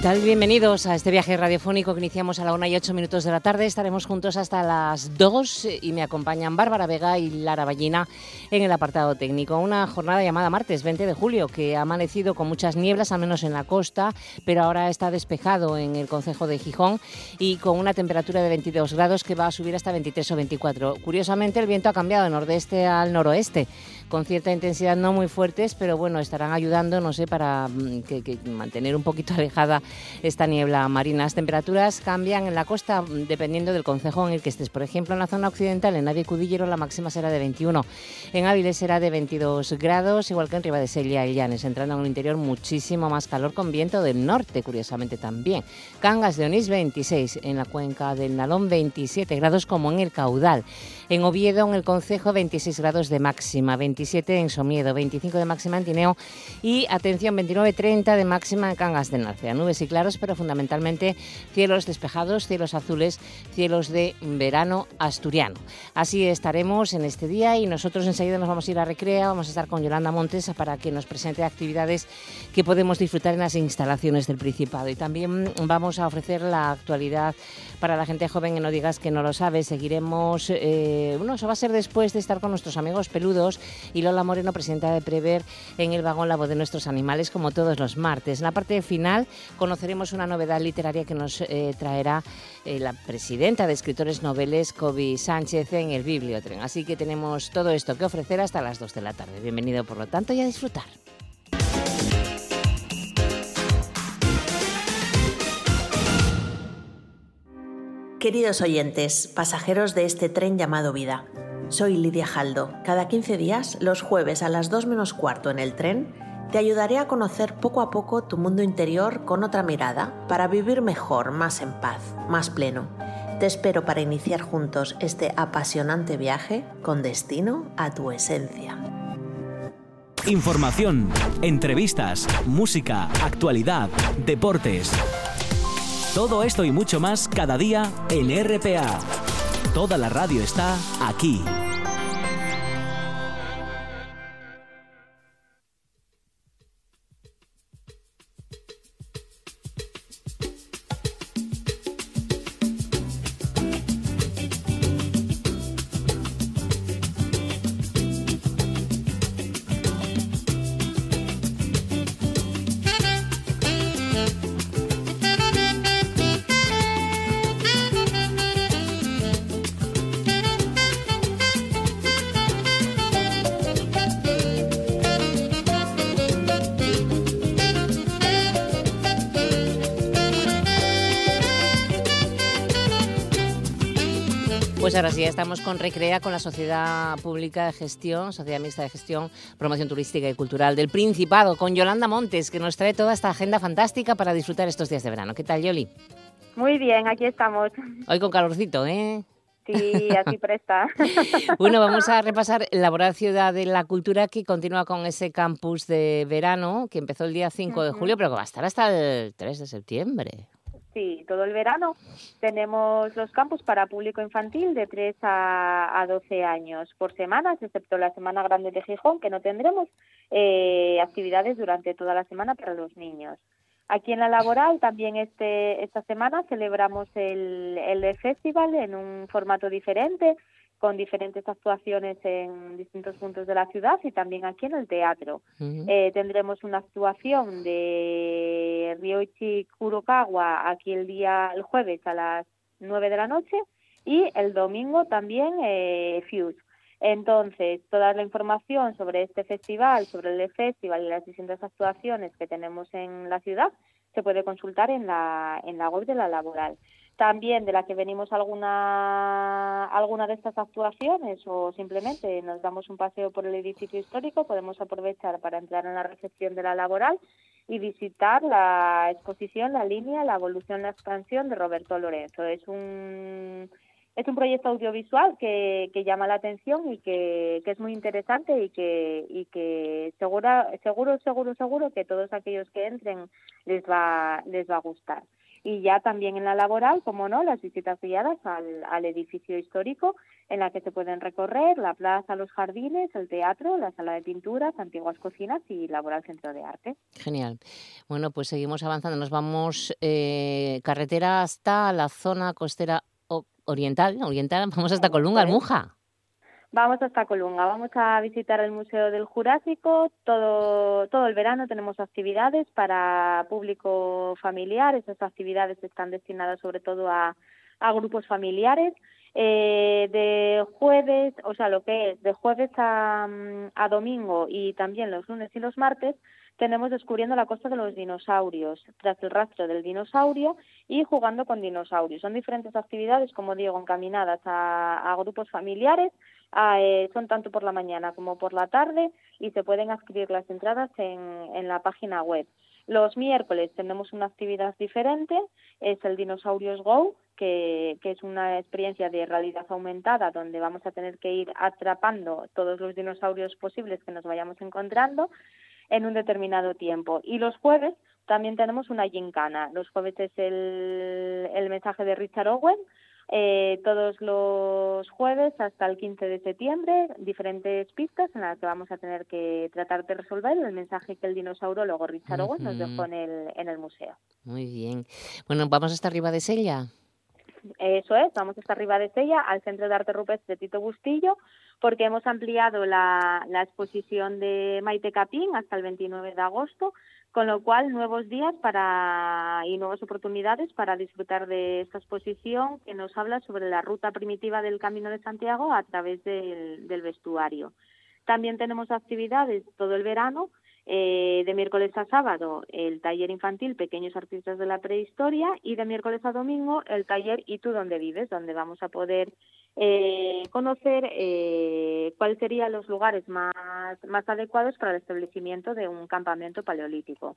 Bienvenidos a este viaje radiofónico que iniciamos a la 1 y 8 minutos de la tarde. Estaremos juntos hasta las 2 y me acompañan Bárbara Vega y Lara Ballina en el apartado técnico. Una jornada llamada martes 20 de julio que ha amanecido con muchas nieblas, al menos en la costa, pero ahora está despejado en el concejo de Gijón y con una temperatura de 22 grados que va a subir hasta 23 o 24. Curiosamente, el viento ha cambiado de nordeste al noroeste con cierta intensidad, no muy fuertes, pero bueno, estarán ayudando, no sé, para mm, que, mantener un poquito alejada esta niebla marina. Las temperaturas cambian en la costa mm, dependiendo del concejo en el que estés. Por ejemplo, en la zona occidental, en Navia Cudillero, la máxima será de 21. En Áviles será de 22 grados, igual que en Ribadesella y Llanes, entrando en un interior muchísimo más calor con viento del norte, curiosamente también. Cangas de Onís 26, en la cuenca del Nalón 27 grados como en el caudal. En Oviedo, en el Concejo, 26 grados de máxima, 27 en Somiedo, 25 de máxima en Tineo y, atención, 29-30 de máxima en Cangas de Narcea. Nubes y claros, pero fundamentalmente cielos despejados, cielos azules, cielos de verano asturiano. Así estaremos en este día y nosotros enseguida nos vamos a ir a Recrea, vamos a estar con Yolanda Montes para que nos presente actividades que podemos disfrutar en las instalaciones del Principado. Y también vamos a ofrecer la actualidad para la gente joven que no digas que no lo sabe. Seguiremos... Eh, bueno, eso va a ser después de estar con nuestros amigos peludos y Lola Moreno, presidenta de Prever, en el vagón La Voz de Nuestros Animales, como todos los martes. En la parte final conoceremos una novedad literaria que nos eh, traerá eh, la presidenta de Escritores Noveles, Kobe Sánchez, en el Bibliotren. Así que tenemos todo esto que ofrecer hasta las 2 de la tarde. Bienvenido, por lo tanto, y a disfrutar. Queridos oyentes, pasajeros de este tren llamado vida, soy Lidia Jaldo. Cada 15 días, los jueves a las 2 menos cuarto en el tren, te ayudaré a conocer poco a poco tu mundo interior con otra mirada para vivir mejor, más en paz, más pleno. Te espero para iniciar juntos este apasionante viaje con destino a tu esencia. Información, entrevistas, música, actualidad, deportes. Todo esto y mucho más cada día en RPA. Toda la radio está aquí. Ahora sí, estamos con Recrea, con la Sociedad Pública de Gestión, Sociedad Mixta de Gestión, Promoción Turística y Cultural del Principado, con Yolanda Montes, que nos trae toda esta agenda fantástica para disfrutar estos días de verano. ¿Qué tal, Yoli? Muy bien, aquí estamos. Hoy con calorcito, ¿eh? Sí, así presta. bueno, vamos a repasar la Laboral Ciudad de la Cultura que continúa con ese campus de verano que empezó el día 5 de julio, pero que va a estar hasta el 3 de septiembre. Sí, todo el verano tenemos los campus para público infantil de 3 a, 12 años por semanas, excepto la Semana Grande de Gijón, que no tendremos eh, actividades durante toda la semana para los niños. Aquí en la laboral también este, esta semana celebramos el, el festival en un formato diferente con diferentes actuaciones en distintos puntos de la ciudad y también aquí en el teatro. Eh, tendremos una actuación de Ryoichi Kurokawa aquí el día, el jueves a las 9 de la noche y el domingo también eh, Fuse. Entonces, toda la información sobre este festival, sobre el festival y las distintas actuaciones que tenemos en la ciudad se puede consultar en la, en la web de la laboral. También de la que venimos alguna, alguna de estas actuaciones o simplemente nos damos un paseo por el edificio histórico, podemos aprovechar para entrar en la recepción de la laboral y visitar la exposición, la línea, la evolución, la expansión de Roberto Lorenzo. Es un es un proyecto audiovisual que, que llama la atención y que, que, es muy interesante y que, y que seguro, seguro, seguro, seguro que todos aquellos que entren les va, les va a gustar y ya también en la laboral, como no, las visitas guiadas al, al, edificio histórico en la que se pueden recorrer la plaza, los jardines, el teatro, la sala de pinturas, antiguas cocinas y laboral centro de arte. Genial. Bueno, pues seguimos avanzando. Nos vamos eh, carretera hasta la zona costera oriental, oriental, vamos hasta Colunga, Almuja. Vamos hasta Colunga, vamos a visitar el Museo del Jurásico. Todo, todo el verano tenemos actividades para público familiar. Esas actividades están destinadas sobre todo a, a grupos familiares. Eh, de jueves, o sea, lo que es de jueves a, a domingo y también los lunes y los martes, tenemos descubriendo la costa de los dinosaurios, tras el rastro del dinosaurio y jugando con dinosaurios. Son diferentes actividades, como digo, encaminadas a, a grupos familiares Eh, son tanto por la mañana como por la tarde y se pueden adquirir las entradas en, en la página web. Los miércoles tenemos una actividad diferente, es el Dinosaurios Go, que, que, es una experiencia de realidad aumentada donde vamos a tener que ir atrapando todos los dinosaurios posibles que nos vayamos encontrando en un determinado tiempo. Y los jueves también tenemos una gincana. Los jueves es el, el mensaje de Richard Owen, eh, todos los jueves hasta el 15 de septiembre, diferentes pistas en las que vamos a tener que tratar de resolver el mensaje que el luego Richard Owen nos dejó en el, en el museo. Muy bien. Bueno, ¿vamos hasta arriba de Sella? Eso es, vamos hasta arriba de Sella, al Centro de Arte Rupestre de Tito Bustillo, porque hemos ampliado la, la exposición de Maite Capín hasta el 29 de agosto con lo cual nuevos días para y nuevas oportunidades para disfrutar de esta exposición que nos habla sobre la ruta primitiva del Camino de Santiago a través del, del vestuario. También tenemos actividades todo el verano, eh, de miércoles a sábado el taller infantil Pequeños Artistas de la Prehistoria y de miércoles a domingo el taller ¿Y tú dónde vives? donde vamos a poder eh, conocer eh, cuáles serían los lugares más, más adecuados para el establecimiento de un campamento paleolítico.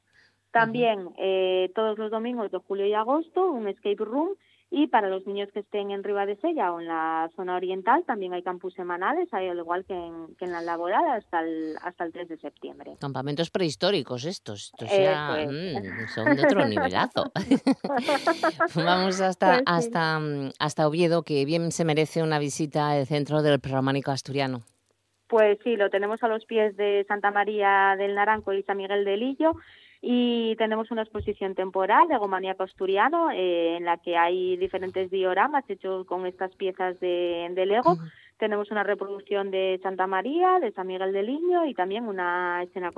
También eh, todos los domingos de julio y agosto un escape room y para los niños que estén en Sella o en la zona oriental también hay campus semanales, al igual que en, que en la laboral hasta el, hasta el 3 de septiembre. Campamentos prehistóricos estos, estos ya, mm, son de otro nivelazo. Vamos hasta, pues hasta, hasta Oviedo, que bien se merece una visita al centro del Románico Asturiano. Pues sí, lo tenemos a los pies de Santa María del Naranco y San Miguel del Illo y tenemos una exposición temporal de Gomaníaco Asturiano eh, en la que hay diferentes dioramas hechos con estas piezas de, de Lego. Tenemos una reproducción de Santa María, de San Miguel del Niño y también una escena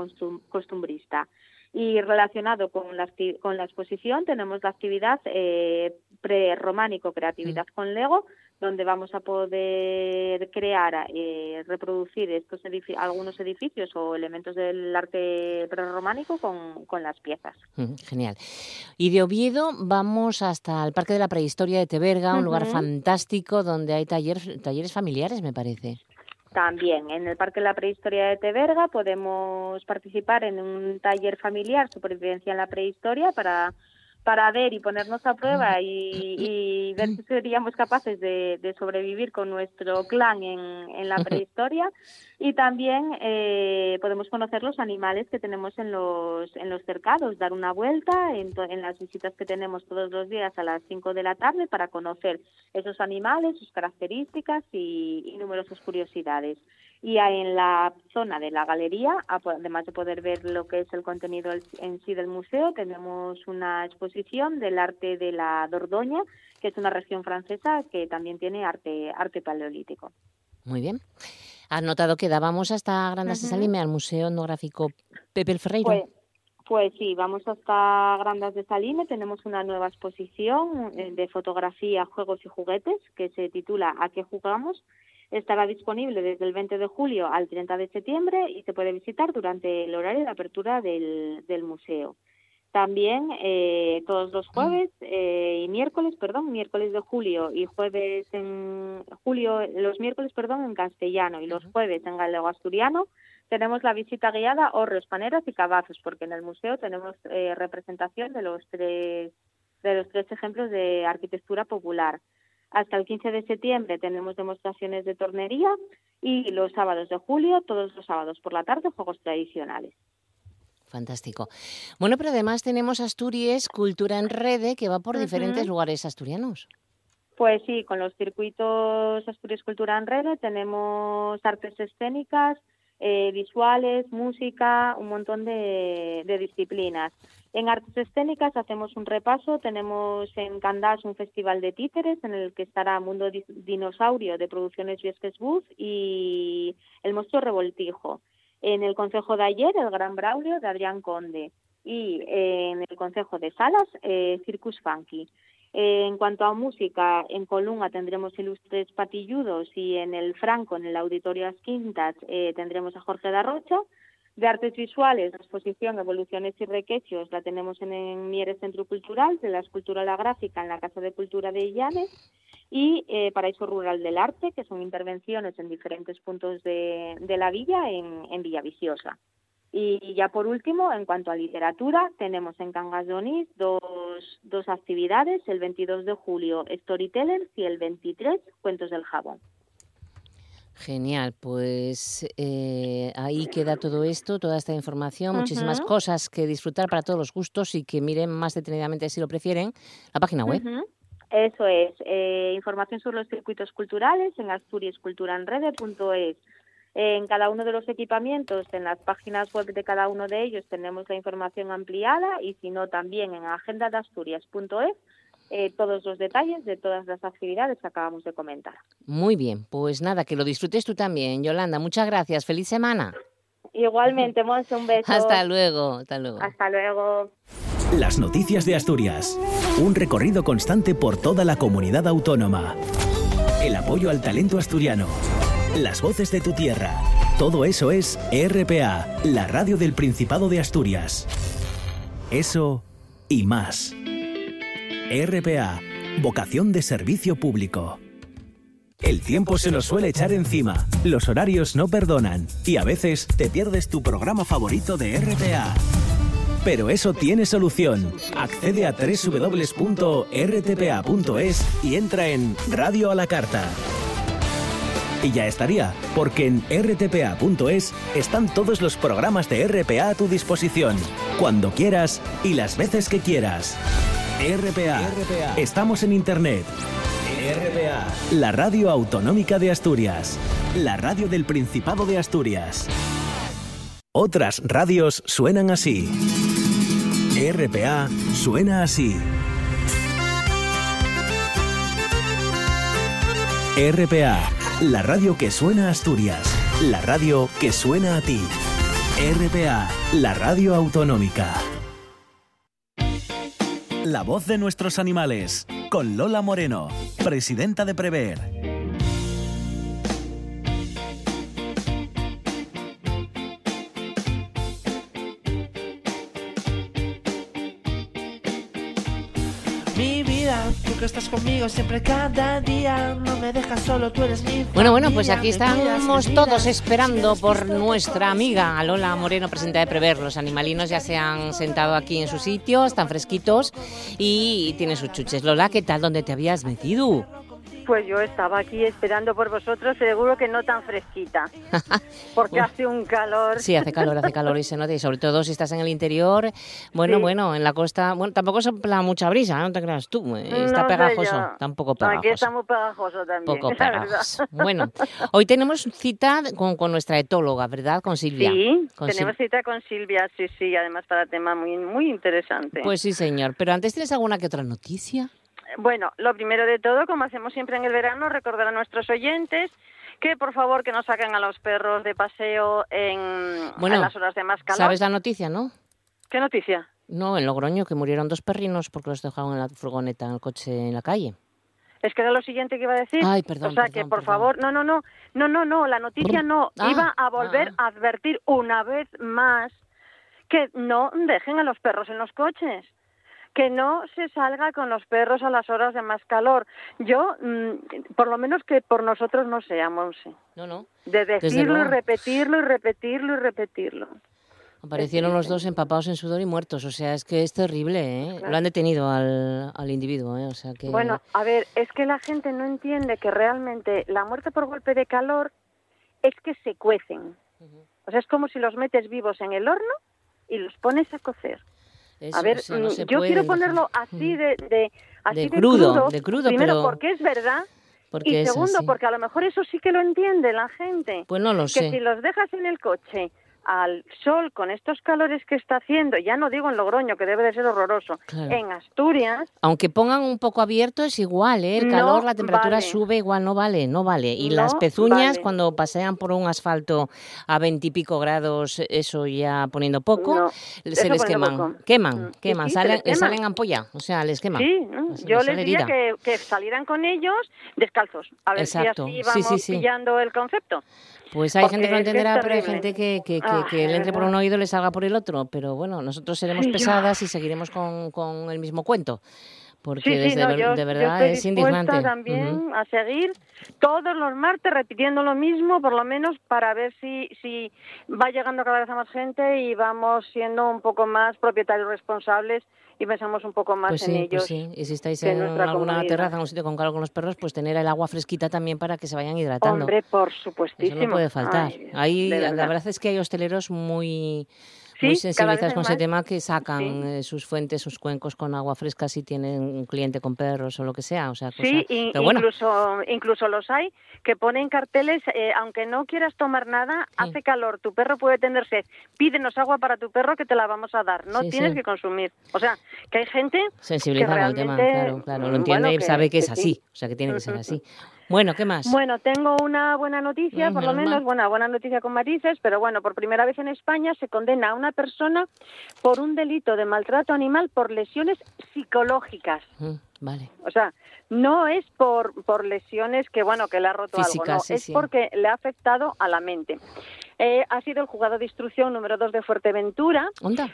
costumbrista. Y relacionado con la, con la exposición tenemos la actividad eh, pre-románico, creatividad con Lego, donde vamos a poder crear, eh, reproducir estos algunos edificios o elementos del arte prerrománico con, con las piezas. Genial. Y de Oviedo vamos hasta el Parque de la Prehistoria de Teberga, un lugar fantástico donde hay taller, talleres familiares, me parece. También en el Parque de la Prehistoria de Teberga podemos participar en un taller familiar, supervivencia en la prehistoria, para para ver y ponernos a prueba y, ver si seríamos capaces de, sobrevivir con nuestro clan en, en la prehistoria. Y también eh, podemos conocer los animales que tenemos en los en los cercados, dar una vuelta en, en las visitas que tenemos todos los días a las 5 de la tarde para conocer esos animales, sus características y, y numerosas curiosidades y en la zona de la galería, además de poder ver lo que es el contenido en sí del museo, tenemos una exposición del arte de la Dordoña, que es una región francesa que también tiene arte, arte paleolítico. Muy bien. Has notado que dábamos hasta Grandas de Salime, al Museo Etnográfico Pepe el Ferreiro. Pues, pues sí, vamos hasta Grandas de Salime, tenemos una nueva exposición eh, de fotografía, juegos y juguetes que se titula ¿A qué jugamos? Estará disponible desde el 20 de julio al 30 de septiembre y se puede visitar durante el horario de apertura del, del museo. También eh, todos los jueves eh, y miércoles, perdón, miércoles de julio y jueves en julio, los miércoles, perdón, en castellano y los jueves en galego asturiano, tenemos la visita guiada Horros, Paneras y Cabazos, porque en el museo tenemos eh, representación de los tres de los tres ejemplos de arquitectura popular. Hasta el 15 de septiembre tenemos demostraciones de tornería y los sábados de julio, todos los sábados por la tarde, juegos tradicionales. Fantástico. Bueno, pero además tenemos Asturias Cultura en Rede, que va por diferentes lugares asturianos. Pues sí, con los circuitos Asturias Cultura en Rede tenemos artes escénicas, eh, visuales, música, un montón de, disciplinas. En artes escénicas hacemos un repaso, tenemos en Candás un festival de títeres en el que estará Mundo Dinosaurio de Producciones Viesques Bus y El Monstruo Revoltijo. En el Consejo de ayer, el Gran Braulio de Adrián Conde. Y en el Consejo de Salas, eh, Circus Funky. En cuanto a música, en Colunga tendremos Ilustres Patilludos y en el Franco, en el Auditorio As Quintas, eh, tendremos a Jorge Darrocha. De artes visuales, la exposición Evoluciones y Requechos la tenemos en el Mieres Centro Cultural, de la escultura la gráfica en la Casa de Cultura de Illanes y eh, Paraíso Rural del Arte, que son intervenciones en diferentes puntos de, la villa en, en Villaviciosa. Y ya por último, en cuanto a literatura, tenemos en Cangas de dos, dos actividades, el 22 de julio Storytellers y el 23 Cuentos del Jabón. Genial, pues eh, ahí queda todo esto, toda esta información, muchísimas cosas que disfrutar para todos los gustos y que miren más detenidamente si lo prefieren la página web. Eso es, eh, información sobre los circuitos culturales en asturiasculturanrede.es. En cada uno de los equipamientos, en las páginas web de cada uno de ellos, tenemos la información ampliada y si no, también en agendadasturias.es eh, todos los detalles de todas las actividades que acabamos de comentar. Muy bien, pues nada, que lo disfrutes tú también, Yolanda. Muchas gracias. Feliz semana. Igualmente, Monse, un beso. Hasta luego, hasta luego. Hasta luego. Las noticias de Asturias. Un recorrido constante por toda la comunidad autónoma. El apoyo al talento asturiano. Las voces de tu tierra. Todo eso es RPA, la radio del Principado de Asturias. Eso y más. RPA, vocación de servicio público. El tiempo se nos suele echar encima, los horarios no perdonan y a veces te pierdes tu programa favorito de RPA. Pero eso tiene solución. Accede a www.rtpa.es y entra en Radio a la Carta. Y ya estaría, porque en rtpa.es están todos los programas de RPA a tu disposición, cuando quieras y las veces que quieras. RPA. Estamos en Internet. RPA. La radio autonómica de Asturias. La radio del Principado de Asturias. Otras radios suenan así. RPA suena así. RPA, la radio que suena a Asturias, la radio que suena a ti. RPA, la radio autonómica. La voz de nuestros animales, con Lola Moreno, presidenta de Prever. Estás conmigo siempre cada día, no me dejas solo, tú eres mi Bueno, bueno, pues aquí estamos todos esperando por nuestra amiga Lola Moreno, presidenta de Prever. Los animalinos ya se han sentado aquí en su sitio, están fresquitos y tienen sus chuches. Lola, ¿qué tal? ¿Dónde te habías metido? Pues yo estaba aquí esperando por vosotros, seguro que no tan fresquita, porque hace un calor. Sí, hace calor, hace calor y se nota, y sobre todo si estás en el interior, bueno, bueno, en la costa, bueno, tampoco sopla mucha brisa, no te creas tú, eh, está pegajoso, tampoco pegajoso. Aquí está muy pegajoso también. Poco pegajoso. Bueno, hoy tenemos cita con, con, nuestra etóloga, ¿verdad? Con Silvia. Sí, tenemos cita con Silvia, sí, sí, además para tema muy, muy interesante. Pues sí, señor, pero antes tienes alguna que otra noticia. Bueno, lo primero de todo, como hacemos siempre en el verano, recordar a nuestros oyentes que por favor que no saquen a los perros de paseo en, las horas de más calor. ¿Sabes la noticia, no? ¿Qué noticia? No, en Logroño, que murieron dos perrinos porque los dejaron en la furgoneta, en el coche, en la calle. Es que era lo siguiente que iba a decir. Ay, perdón. O sea, que por favor, no, no, no, no, no, no, la noticia no. iba a volver ah. a advertir una vez más que no dejen a los perros en los coches que no se salga con los perros a las horas de más calor. Yo, mm, por lo menos que por nosotros no seamos. No, no. De decirlo y repetirlo y repetirlo y repetirlo. Aparecieron los dos empapados en sudor y muertos, o sea, es que es terrible, ¿eh? Lo han detenido al, al individuo, ¿eh? O sea que... Bueno, a ver, es que la gente no entiende que realmente la muerte por golpe de calor es que se cuecen. O sea, es como si los metes vivos en el horno y los pones a cocer. A ver, mm, yo quiero ponerlo así de, de, así de, crudo, de crudo, primero porque es verdad. y segundo porque a lo mejor eso sí que lo entiende la gente. Pues no lo sé. Que si los dejas en el coche al sol con estos calores que está haciendo, ya no digo en Logroño, que debe de ser horroroso, en Asturias... Aunque pongan un poco abierto es igual, ¿eh? el calor, la temperatura sube igual, no vale, no vale. Y las pezuñas cuando pasean por un asfalto a veintipico grados, eso ya poniendo poco, se les queman, queman, mm. queman, salen, les salen ampolla, o sea, les queman. Sí, yo les diría que, que, salieran con ellos descalzos, a ver si así vamos pillando el concepto. Pues hay gente que no entenderá, pero hay gente que, que, que, le entre por un oído y le salga por el otro. Pero bueno, nosotros seremos pesadas y seguiremos con, con el mismo cuento porque desde de verdad es indignante. también a seguir todos los martes repitiendo lo mismo, por lo menos para ver si, si va llegando cada vez a más gente y vamos siendo un poco más propietarios responsables y pensamos un poco más pues en pues ellos. Y si estáis en alguna terraza, en un sitio con calor con los perros, pues tener el agua fresquita también para que se vayan hidratando. Hombre, por supuestísimo. Eso no puede faltar. Ahí, la verdad es que hay hosteleros muy muy sensibilizados con ese tema que sacan eh, sus fuentes, sus cuencos con agua fresca si tienen un cliente con perros o lo que sea. O sea sí, incluso, incluso los hay que ponen carteles, eh, aunque no quieras tomar nada, hace calor, tu perro puede tener sed, pídenos agua para tu perro que te la vamos a dar, no tienes que consumir. O sea, que hay gente sensibilizada al tema, claro, claro, lo entiende y sabe que, es así, o sea, que tiene que ser así. Bueno, ¿qué más? Bueno, tengo una buena noticia, por lo menos, buena, buena noticia con matices, pero bueno, por primera vez en España se condena a una persona por un delito de maltrato animal por lesiones psicológicas. Mm, vale. O sea, no es por, por lesiones que, bueno, que le ha roto algo, no, es porque le ha afectado a la mente. Eh, ha sido el juzgado de instrucción número 2 de Fuerteventura,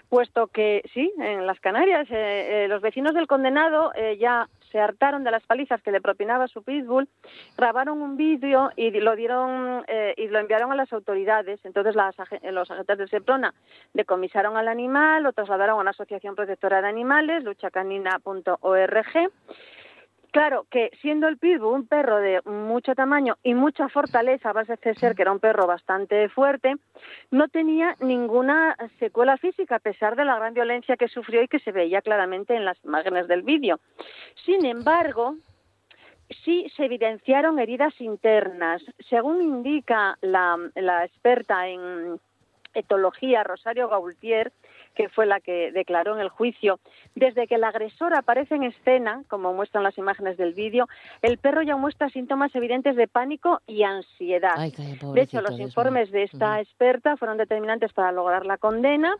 puesto que, sí, en las Canarias, eh, eh, los vecinos del condenado ya se hartaron de las palizas que le propinaba su pitbull, grabaron un vídeo y lo dieron y lo enviaron a las autoridades. Entonces los agentes de Seprona decomisaron al animal, lo trasladaron a una asociación protectora de animales, luchacanina.org Claro, que siendo el pitbull un perro de mucho tamaño y mucha fortaleza, de ser que era un perro bastante fuerte, no tenía ninguna secuela física, a pesar de la gran violencia que sufrió y que se veía claramente en las imágenes del vídeo. Sin embargo, sí se evidenciaron heridas internas. Según indica la, la experta en etología Rosario Gaultier, que fue la que declaró en el juicio, desde que el agresor aparece en escena, como muestran las imágenes del vídeo, el perro ya muestra síntomas evidentes de pánico y ansiedad. de hecho, los informes de esta experta fueron determinantes para lograr la condena.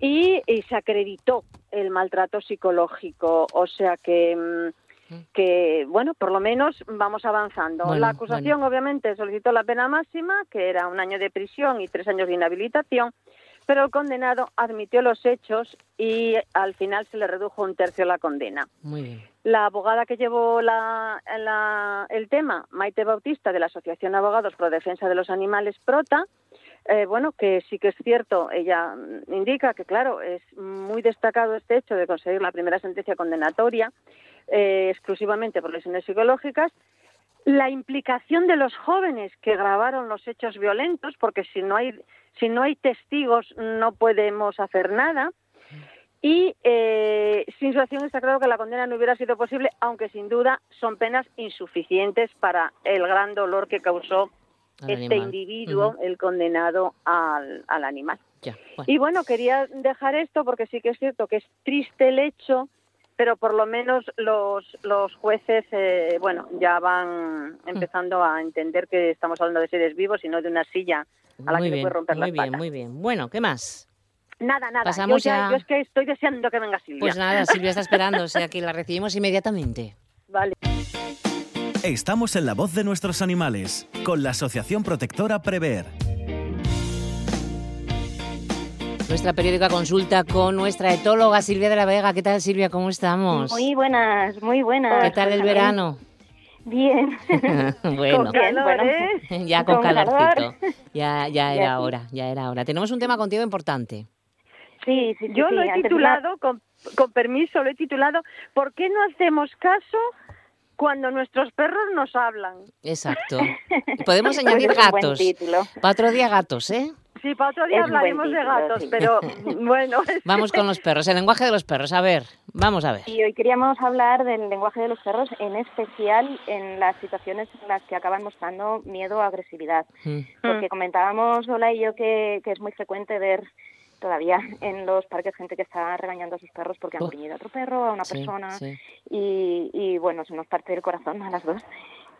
Y, se acreditó el maltrato psicológico, o sea que mm, que, bueno, por lo menos vamos avanzando. la acusación, obviamente, solicitó la pena máxima, que era un año de prisión y tres años de inhabilitación, pero el condenado admitió los hechos y al final se le redujo un tercio la condena. La abogada que llevó el tema, Maite Bautista, de la Asociación de Abogados Pro Defensa de los Animales, PROTA, eh, bueno, que sí que es cierto, ella indica que, claro, es muy destacado este hecho de conseguir la primera sentencia condenatoria eh, exclusivamente por lesiones psicológicas, la implicación de los jóvenes que grabaron los hechos violentos, porque si no hay si no hay testigos no podemos hacer nada. Y eh, sin su acción está claro que la condena no hubiera sido posible, aunque sin duda son penas insuficientes para el gran dolor que causó este individuo, el condenado al, al animal. Y bueno, quería dejar esto porque sí que es cierto que es triste el hecho, pero por lo menos los, los jueces, eh, bueno, ya van mm. empezando a entender que estamos hablando de seres vivos y no de una silla a la que bien, se puede romper muy bien, Muy bien, Bueno, ¿qué más? Nada, nada. Pasamos yo, ya, yo es que estoy deseando que venga Silvia. Pues nada, Silvia está esperando, o sea que la recibimos inmediatamente. Vale. Estamos en la voz de nuestros animales, con la Asociación Protectora Prever. Nuestra periódica consulta con nuestra etóloga Silvia de la Vega. ¿Qué tal, Silvia? ¿Cómo estamos? Muy buenas, muy buenas. ¿Qué tal el verano? Bien. bueno, con calor, ¿eh? ya con, calorcito. Ya, ya era hora, ya era hora. Tenemos un tema contigo importante. Sí, sí, Yo lo he titulado, con, con permiso, lo he titulado ¿Por qué no hacemos caso cuando nuestros perros nos hablan? Exacto. Podemos añadir gatos. Para otro día gatos, ¿eh? Sí, para otro día hablaremos de gatos, pero bueno. Vamos con los perros, el lenguaje de los perros. A ver, vamos a ver. Y hoy queríamos hablar del lenguaje de los perros, en especial en las situaciones en las que acaban mostrando miedo o agresividad. Mm. Porque comentábamos, Hola y yo, que, que es muy frecuente ver todavía en los parques gente que está regañando a sus perros porque han gruñido a otro perro, a una persona. Y, y bueno, se nos parte el corazón a las dos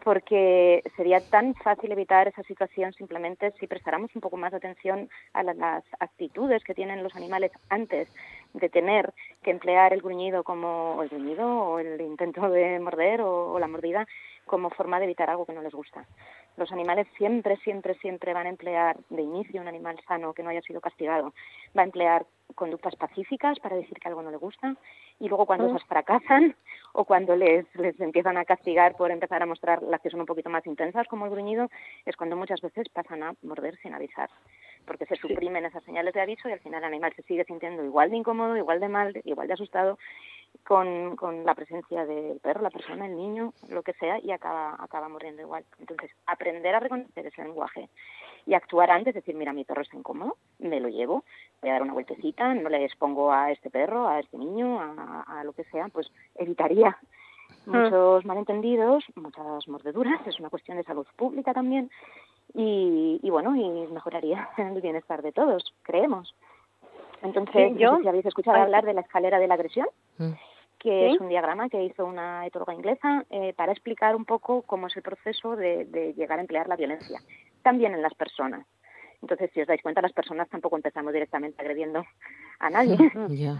porque sería tan fácil evitar esa situación simplemente si prestáramos un poco más de atención a las actitudes que tienen los animales antes de tener que emplear el gruñido como el gruñido o el intento de morder o, la mordida como forma de evitar algo que no les gusta. Los animales siempre, siempre, siempre van a emplear, de inicio, un animal sano que no haya sido castigado, va a emplear conductas pacíficas para decir que algo no le gusta y luego cuando esas fracasan o cuando les, les empiezan a castigar por empezar a mostrar las que son un poquito más intensas como el gruñido, es cuando muchas veces pasan a morder sin avisar porque se suprimen esas señales de aviso y al final el animal se sigue sintiendo igual de incómodo, igual de mal, igual de asustado con, con la presencia del perro, la persona, el niño, lo que sea, y acaba, acaba mordiendo igual. Entonces, aprender a reconocer ese lenguaje y actuar antes, decir, mira, mi perro está incómodo, me lo llevo, voy a dar una vueltecita, no le expongo a este perro, a este niño, a, lo que sea, pues evitaría mm. muchos malentendidos, muchas mordeduras, es una cuestión de salud pública también, y, y bueno, y mejoraría el bienestar de todos, creemos. Entonces, yo, no sé si habéis escuchado hablar de la escalera de la agresión, mm. que es un diagrama que hizo una etóloga inglesa eh, para explicar un poco cómo es el proceso de, de llegar a emplear la violencia, también en las personas. Entonces, si os dais cuenta, las personas tampoco empezamos directamente agrediendo a nadie,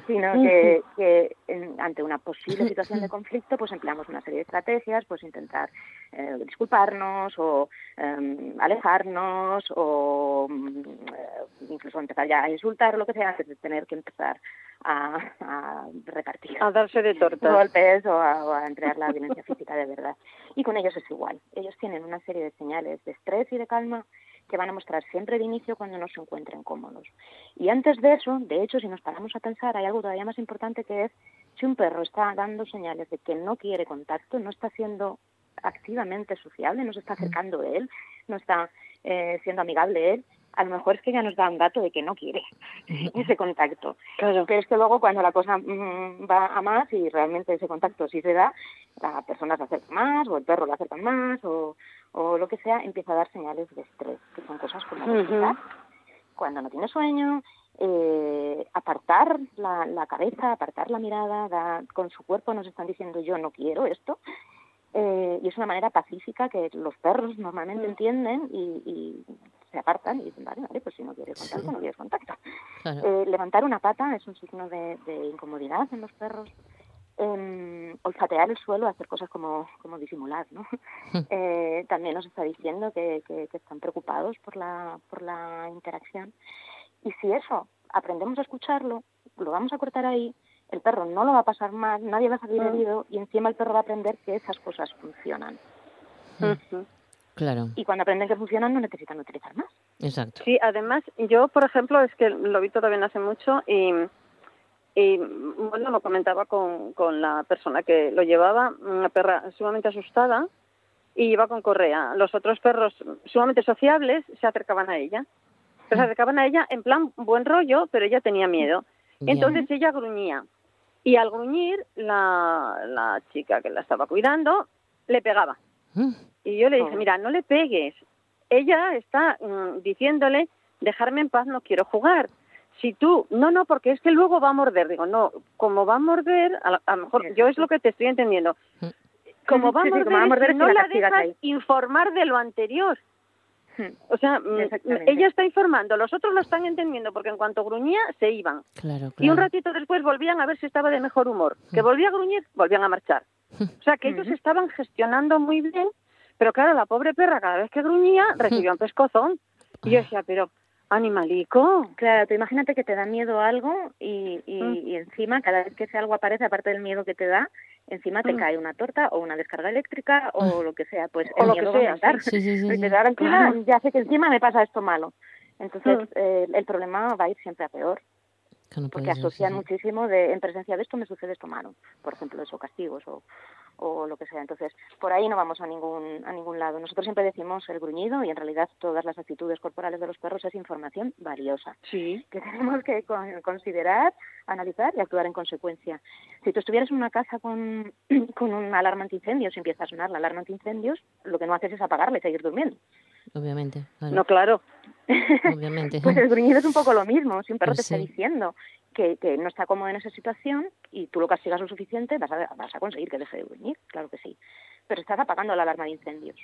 sino que, que ante una posible situación de conflicto, pues empleamos una serie de estrategias, pues intentar eh, disculparnos o em, alejarnos o mm, incluso empezar ya a insultar o lo que sea antes de tener que empezar a, a repartir. A darse de tortas. Golpes o a, o a emplear la violencia física de verdad. Y con ellos es igual. Ellos tienen una serie de señales de estrés y de calma que van a mostrar siempre de inicio cuando no se encuentren cómodos. Y antes de eso, de hecho, si nos paramos a pensar, hay algo todavía más importante que es si un perro está dando señales de que no quiere contacto, no está siendo activamente sociable, no se está acercando a él, no está eh, siendo amigable él, a lo mejor es que ya nos da un dato de que no quiere ese contacto. Pero es que luego cuando la cosa mm, va a más y realmente ese contacto sí se da, la persona se acerca más o el perro lo acerca más o, o lo que sea, empieza a dar señales de estrés, que son cosas como cuando no tiene sueño, eh, apartar la, la, cabeza, apartar la mirada, da, con su cuerpo nos están diciendo yo no quiero esto, eh, y es una manera pacífica que los perros normalmente mm. entienden y, y, se apartan y dicen, vale, vale, pues si no quieres contacto, no quieres contacto. Eh, levantar una pata es un signo de, de incomodidad en los perros eh, olfatear el suelo, hacer cosas como, como disimular, ¿no? eh, también nos está diciendo que, que, están preocupados por la, por la interacción. Y si eso aprendemos a escucharlo, lo vamos a cortar ahí, el perro no lo va a pasar mal, nadie va a salir mm. herido y encima el perro va a aprender que esas cosas funcionan. Claro. Y cuando aprenden que funcionan no necesitan utilizar más. Exacto. Sí, además yo, por ejemplo, es que lo vi todavía hace mucho y y bueno, lo comentaba con, con la persona que lo llevaba, una perra sumamente asustada y iba con correa. Los otros perros sumamente sociables se acercaban a ella. se acercaban a ella en plan buen rollo, pero ella tenía miedo. Entonces ella gruñía. Y al gruñir, la, la chica que la estaba cuidando le pegaba. Mm. Y yo le dije, oh. mira, no le pegues. Ella está mm, diciéndole, dejarme en paz, no quiero jugar si tú, no, no, porque es que luego va a morder, digo, no, como va a morder, a, lo mejor, yo es lo que te estoy entendiendo, mm. como va a morder, no la, dejas informar de lo anterior. Hmm. O sea, mm, ella está informando, los otros lo están entendiendo porque en cuanto gruñía se iban. Y un ratito después volvían a ver si estaba de mejor humor. Que volvía a gruñir, volvían a marchar. O sea, que ellos estaban gestionando muy bien, pero claro, la pobre perra cada vez que gruñía recibía un pescozón. Y yo decía, pero Animalico. Claro, tú imagínate que te da miedo algo y, y, mm. y, encima, cada vez que ese algo aparece, aparte del miedo que te da, encima te mm. cae una torta o una descarga eléctrica o lo que sea, pues o el lo miedo que sea. va a Sí, sí, sí, ahora encima, ya sé que encima me pasa esto malo. Entonces, mm. eh, el problema va a ir siempre a peor. Porque asocian muchísimo de, en presencia de esto me sucede esto malo. Por ejemplo, eso, castigos o, o lo que sea. Entonces, por ahí no vamos a ningún, a ningún lado. Nosotros siempre decimos el gruñido y en realidad todas las actitudes corporales de los perros es información valiosa. Sí. Que tenemos que considerar, analizar y actuar en consecuencia. Si tú estuvieras en una casa con, con una alarma antiincendios y empieza a sonar la alarma antiincendios, lo que no haces es apagarla y seguir durmiendo. Obviamente. No, claro. Obviamente. pues el gruñido es un poco lo mismo. Si un perro te está diciendo que, que, no está cómodo en esa situación y tú lo castigas lo suficiente, vas a, vas a conseguir que deje de gruñir, claro que sí. Pero estás apagando la alarma de incendios.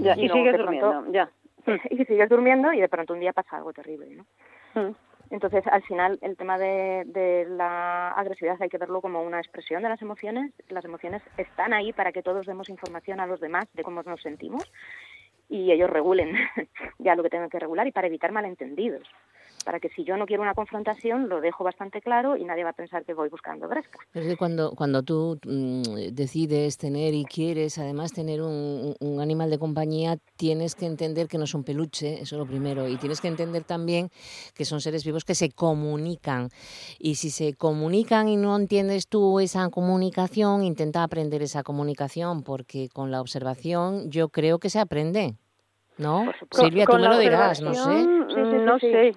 Ya, y, sigues durmiendo, ya. Y sigues durmiendo y de pronto un día pasa algo terrible, ¿no? Mm. Entonces, al final, el tema de, de, la agresividad hay que verlo como una expresión de las emociones. Las emociones están ahí para que todos demos información a los demás de cómo nos sentimos y ellos regulen ya lo que tengan que regular y para evitar malentendidos para que si yo no quiero una confrontación lo dejo bastante claro y nadie va a pensar que voy buscando gresca. Pero es que cuando, cuando tú mm, decides tener y quieres además tener un, un, animal de compañía, tienes que entender que no es un peluche, eso es lo primero, y tienes que entender también que son seres vivos que se comunican. Y si se comunican y no entiendes tú esa comunicación, intenta aprender esa comunicación, porque con la observación yo creo que se aprende. ¿No? Silvia, tú me lo dirás, no sé. no sé.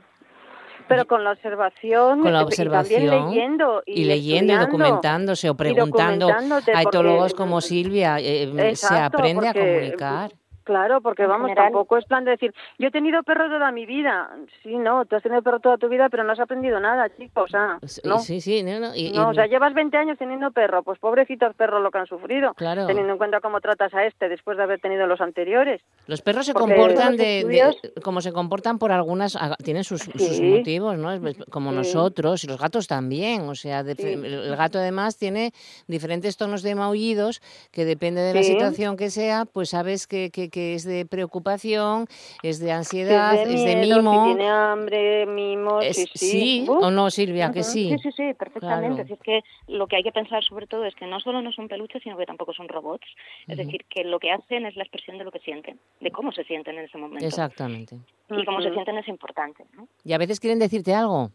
Pero con la observación, con la observación y también leyendo y, leyendo y documentándose o preguntando a etólogos como Silvia, eh, se aprende a comunicar. Claro, porque vamos, tampoco es plan de decir, yo he tenido perro toda mi vida. Sí, no, tú has tenido perro toda tu vida, pero no has aprendido nada, chicos. O sea, ¿no? Sí, sí, no, y, o sea, llevas 20 años teniendo perro, pues pobrecitos perros lo que han sufrido, claro. teniendo en cuenta cómo tratas a este después de haber tenido los anteriores. Los perros se comportan de, como se comportan por algunas, tienen sus, motivos, ¿no? Como nosotros, y los gatos también. O sea, el gato además tiene diferentes tonos de maullidos que depende de la situación que sea, pues sabes que, que que es de preocupación, es de ansiedad, es de, mimo. tiene hambre, mimo, sí, sí. o no, Silvia, que sí. Sí, sí, sí, perfectamente. es que lo que hay que pensar sobre todo es que no solo no son peluches, sino que tampoco son robots. Es decir, que lo que hacen es la expresión de lo que sienten, de cómo se sienten en ese momento. Exactamente. Y cómo se sienten es importante. ¿no? Y a veces quieren decirte algo,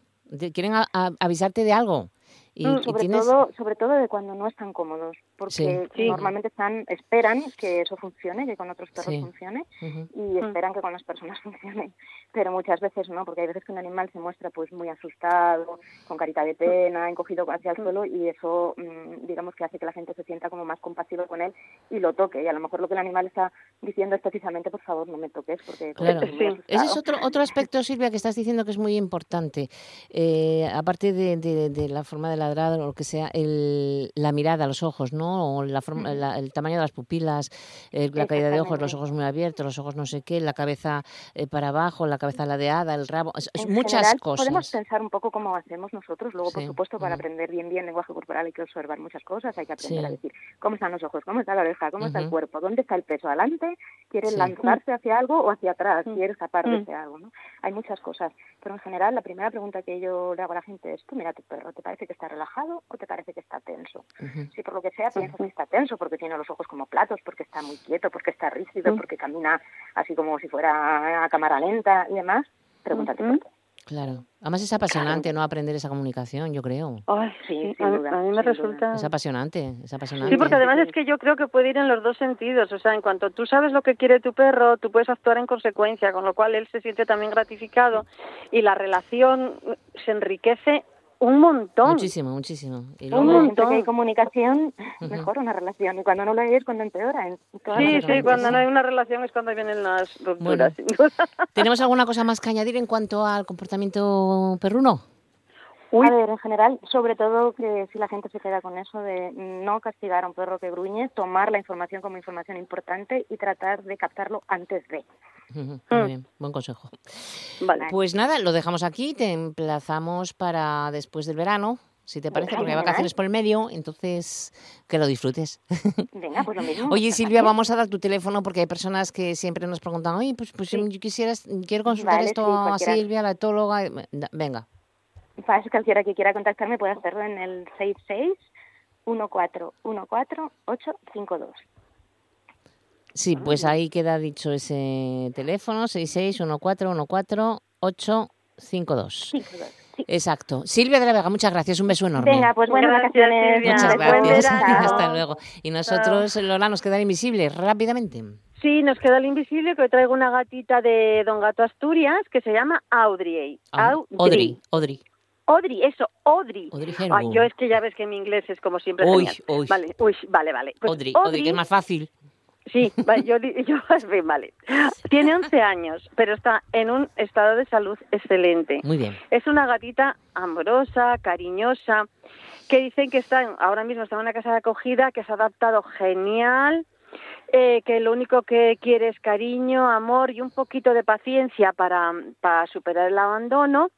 quieren avisarte de algo. Y, mm, sobre, todo, sobre todo de cuando no están cómodos, porque normalmente están esperan que eso funcione, que con otros perros funcione, y mm. esperan que con las personas funcione. Pero muchas veces no, porque hay veces que un animal se muestra pues muy asustado, con carita de pena, encogido hacia el suelo, y eso mm, digamos que hace que la gente se sienta como más compasivo con él y lo toque. Y a lo mejor lo que el animal está diciendo es precisamente, por favor, no me toques, porque... Claro. Ese es otro, otro aspecto, Silvia, que estás diciendo que es muy importante. Eh, aparte de, de, de la forma de ladrar o lo que sea, el, la mirada, los ojos, ¿no? O la forma, el tamaño de las pupilas, la caída de ojos, los ojos muy abiertos, los ojos no sé qué, la cabeza eh, para abajo, la cabeza ladeada, el rabo, es, muchas cosas. Podemos pensar un poco cómo hacemos nosotros, luego por supuesto para aprender bien bien lenguaje corporal hay que observar muchas cosas, hay que aprender a decir cómo están los ojos, cómo está la oreja, cómo está el cuerpo, dónde está el peso, adelante, quiere lanzarse hacia algo o hacia atrás, quiere escapar de ese algo, ¿no? Hay muchas cosas, pero en general la primera pregunta que yo le hago a la gente es, tú mira tu perro, ¿te parece que está relajado? o te parece que está tenso. Si por lo que sea piensas que está tenso, porque tiene los ojos como platos, porque está muy quieto, porque está rígido, porque camina así como si fuera a cámara lenta y demás, pregúntate por qué. Claro. Además es apasionante, ¿no? Aprender esa comunicación, yo creo. Ay, sí, a, mí me resulta... Es apasionante, es apasionante. Sí, porque además es que yo creo que puede ir en los dos sentidos. O sea, en cuanto tú sabes lo que quiere tu perro, tú puedes actuar en consecuencia, con lo cual él se siente también gratificado y la relación se enriquece un montón. Muchísimo, muchísimo. Y un montón. que hay comunicación, mejor una relación. Y cuando no la hay es cuando empeora. sí, sí, cuando no hay una relación es cuando vienen las rupturas. ¿Tenemos alguna cosa más que añadir en cuanto al comportamiento perruno? A ver, en general, sobre todo que si la gente se queda con eso de no castigar a un perro que gruñe, tomar la información como información importante y tratar de captarlo antes de. Muy mm. bien, buen consejo. Vale. Pues nada, lo dejamos aquí, te emplazamos para después del verano, si te parece, porque hay vacaciones por el medio, entonces que lo disfrutes. Venga, pues lo mismo. Oye, Silvia, vamos a dar tu teléfono porque hay personas que siempre nos preguntan, oye, pues, pues yo quisiera, quiero consultar esto a Silvia, la etóloga. Venga. Para cualquiera que quiera contactarme puede hacerlo en el 66 1414 852. Sí, pues ahí queda dicho ese teléfono, 66 1414 852. Exacto. Silvia de la Vega, muchas gracias. Un beso enorme. Venga, pues buenas vacaciones. Muchas gracias. Hasta luego. Y nosotros, Lola, nos queda invisible rápidamente. Sí, nos queda el invisible, que hoy traigo una gatita de Don Gato Asturias que se llama Audrey. Audrey. Audrey. Audrey, eso, Audrey. Audrey yo es que ya ves que mi inglés es como siempre. Uy, uy. Vale, uy, vale, vale. Pues Audrey, Audrey, que es más fácil. Sí, yo, yo vale. Tiene 11 años, pero está en un estado de salud excelente. Muy bien. Es una gatita amorosa, cariñosa, que dicen que está ahora mismo está en una casa de acogida, que se ha adaptado genial, eh, que lo único que quiere es cariño, amor y un poquito de paciencia para, para superar el abandono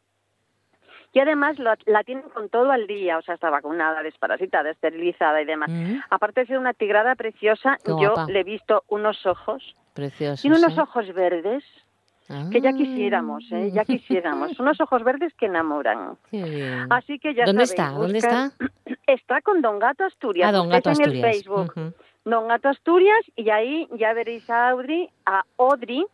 y además la tienen con todo al día, o sea, está vacunada, desparasitada, esterilizada y demás. Mm. Aparte de ser una tigrada preciosa, yo le he visto unos ojos. Preciosos. Tiene unos ¿eh? ojos verdes. Que ya ah. quisiéramos, ¿eh? ya quisiéramos. unos ojos verdes que enamoran. Así que ya ¿Dónde está? ¿Dónde está? Está con Don Gato Asturias. Ah, Don Gato en el Facebook. Don Gato Asturias y ahí ya veréis a Audrey, a Audrey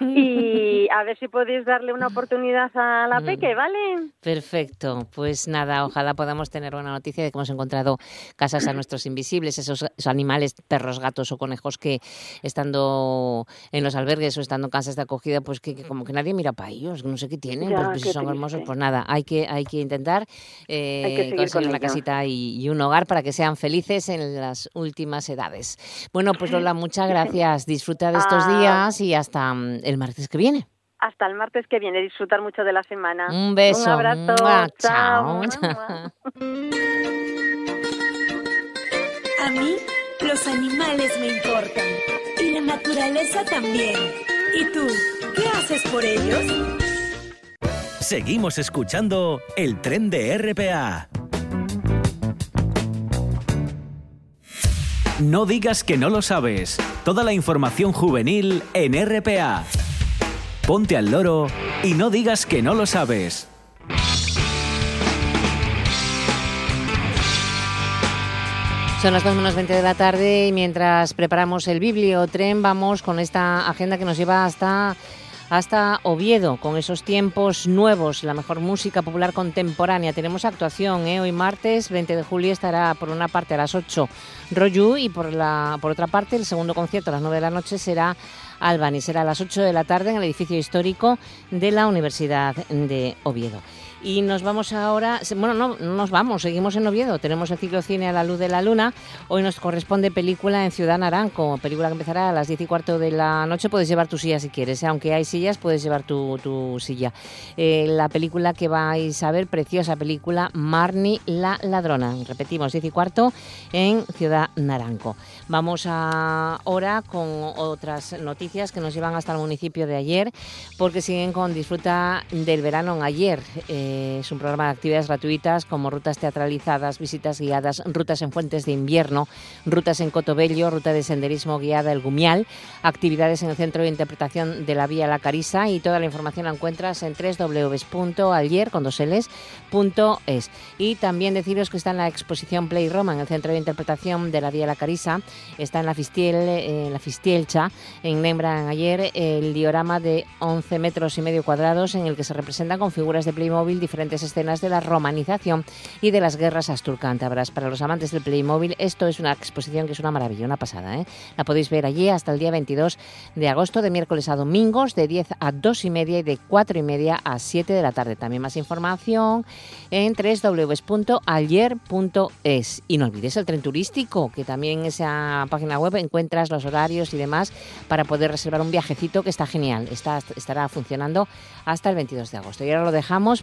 y a ver si podéis darle una oportunidad a la peque, ¿vale? Perfecto, pues nada, ojalá podamos tener una noticia de que hemos encontrado casas a nuestros invisibles, esos, animales, perros, gatos o conejos que estando en los albergues o estando en casas de acogida, pues que, como que nadie mira para ellos, no sé qué tienen, pues, pues si son hermosos, pues nada, hay que, hay que intentar eh, conseguir una casita y, un hogar para que sean felices en las últimas edades. Bueno, pues Lola, muchas gracias, disfruta de estos ah. días y hasta el martes que viene. Hasta el martes que viene. Disfrutar mucho de la semana. Un beso. Un abrazo. Chao. A mí los animales me importan y la naturaleza también. ¿Y tú qué haces por ellos? Seguimos escuchando el tren de RPA. No digas que no lo sabes. Toda la información juvenil en RPA. Ponte al loro y no digas que no lo sabes. Son las 2 menos 20 de la tarde y mientras preparamos el bibliotren vamos con esta agenda que nos lleva hasta hasta Oviedo, con esos tiempos nuevos, la mejor música popular contemporánea. Tenemos actuación, ¿eh? hoy martes 20 de julio estará por una parte a las 8 Royu y por, la, por otra parte el segundo concierto a las 9 de la noche será Albany, será a las 8 de la tarde en el edificio histórico de la Universidad de Oviedo. Y nos vamos ahora, bueno, no, nos vamos, seguimos en Oviedo, tenemos el ciclo cine a la luz de la luna. Hoy nos corresponde película en Ciudad Naranco, película que empezará a las 10 y cuarto de la noche. Puedes llevar tu silla si quieres, ¿eh? aunque hay sillas, puedes llevar tu, silla. Eh, la película que vais a ver, preciosa película, Marnie la ladrona. Repetimos, 10 y cuarto en Ciudad Naranco. Vamos ahora con otras noticias que nos llevan hasta el municipio de ayer, porque siguen con Disfruta del verano en ayer. Eh, es un programa de actividades gratuitas como rutas teatralizadas, visitas guiadas, rutas en fuentes de invierno, rutas en Cotobello, ruta de senderismo guiada El Gumial, actividades en el Centro de Interpretación de la Vía La Carisa y toda la información la encuentras en www.alier.es. Y también deciros que está en la exposición Play Roma en el Centro de Interpretación de la Vía La Carisa, está en la Fistiel, la Fistielcha, en Nembra ayer, el diorama de 11 metros y medio cuadrados en el que se representan con figuras de Playmobil diferentes escenas de la romanización y de las guerras asturcántabras. Para los amantes del Playmobil, esto es una exposición que es una maravilla, una pasada. ¿eh? La podéis ver allí hasta el día 22 de agosto, de miércoles a domingos, de 10 a 2 y media y de 4 y media a 7 de la tarde. También más información en www.alier.es. Y no olvides el tren turístico, que también en esa página web encuentras los horarios y demás para poder reservar un viajecito que está genial. Está, estará funcionando hasta el 22 de agosto. Y ahora lo dejamos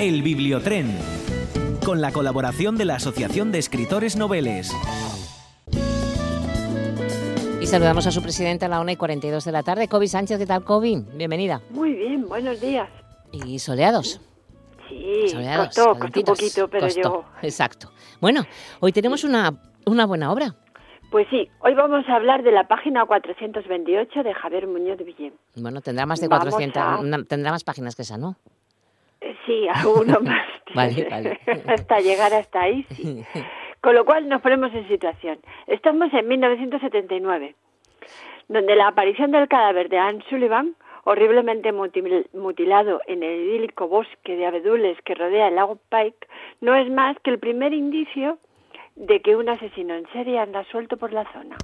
el Bibliotren, con la colaboración de la Asociación de Escritores Noveles. Y saludamos a su presidenta a la 1 y 42 de la tarde, Kobe Sánchez. ¿Qué tal, Kobe? Bienvenida. Muy bien, buenos días. ¿Y soleados? Sí, costó, costó un poquito, pero llegó. Exacto. Bueno, hoy tenemos una, una buena obra. Pues sí, hoy vamos a hablar de la página 428 de Javier Muñoz de Villén. Bueno, tendrá más de 400, tendrá más páginas que esa, ¿no? Eh, sí, alguno más. vale, vale. hasta llegar hasta ahí, sí. Con lo cual nos ponemos en situación. Estamos en 1979, donde la aparición del cadáver de Anne Sullivan, horriblemente mutilado en el idílico bosque de abedules que rodea el lago Pike, no es más que el primer indicio de que un asesino en serie anda suelto por la zona.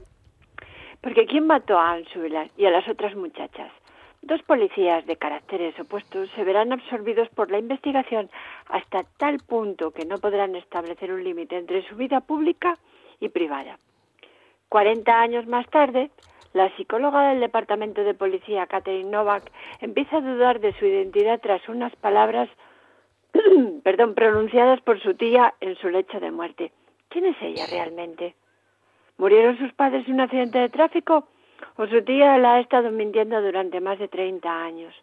Porque ¿quién mató a Ansula y a las otras muchachas? Dos policías de caracteres opuestos se verán absorbidos por la investigación hasta tal punto que no podrán establecer un límite entre su vida pública y privada. Cuarenta años más tarde, la psicóloga del Departamento de Policía, Catherine Novak, empieza a dudar de su identidad tras unas palabras perdón, pronunciadas por su tía en su lecho de muerte. ¿Quién es ella realmente? ¿Murieron sus padres en un accidente de tráfico o su tía la ha estado mintiendo durante más de 30 años?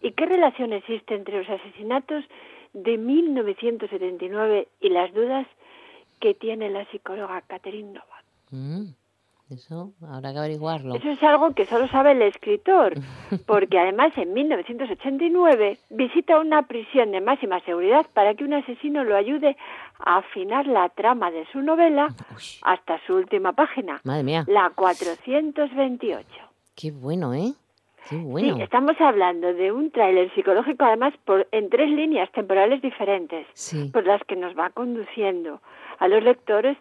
¿Y qué relación existe entre los asesinatos de 1979 y las dudas que tiene la psicóloga Catherine Novak? Mm. Eso habrá que averiguarlo. Eso es algo que solo sabe el escritor, porque además en 1989 visita una prisión de máxima seguridad para que un asesino lo ayude a afinar la trama de su novela hasta su última página, Madre mía. la 428. Qué bueno, ¿eh? Qué bueno. Sí, estamos hablando de un tráiler psicológico además por, en tres líneas temporales diferentes, por las que nos va conduciendo a los lectores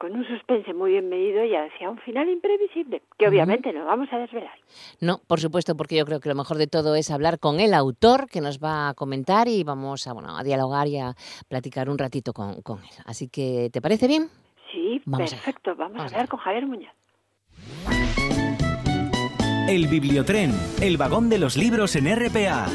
con un suspense muy bien medido y hacia un final imprevisible, que obviamente no vamos a desvelar. No, por supuesto, porque yo creo que lo mejor de todo es hablar con el autor que nos va a comentar y vamos a, bueno, a dialogar y a platicar un ratito con, él. Así que, ¿te parece bien? Sí, perfecto. vamos, a hablar con Javier Muñoz. El Bibliotren, el vagón de los libros en RPA.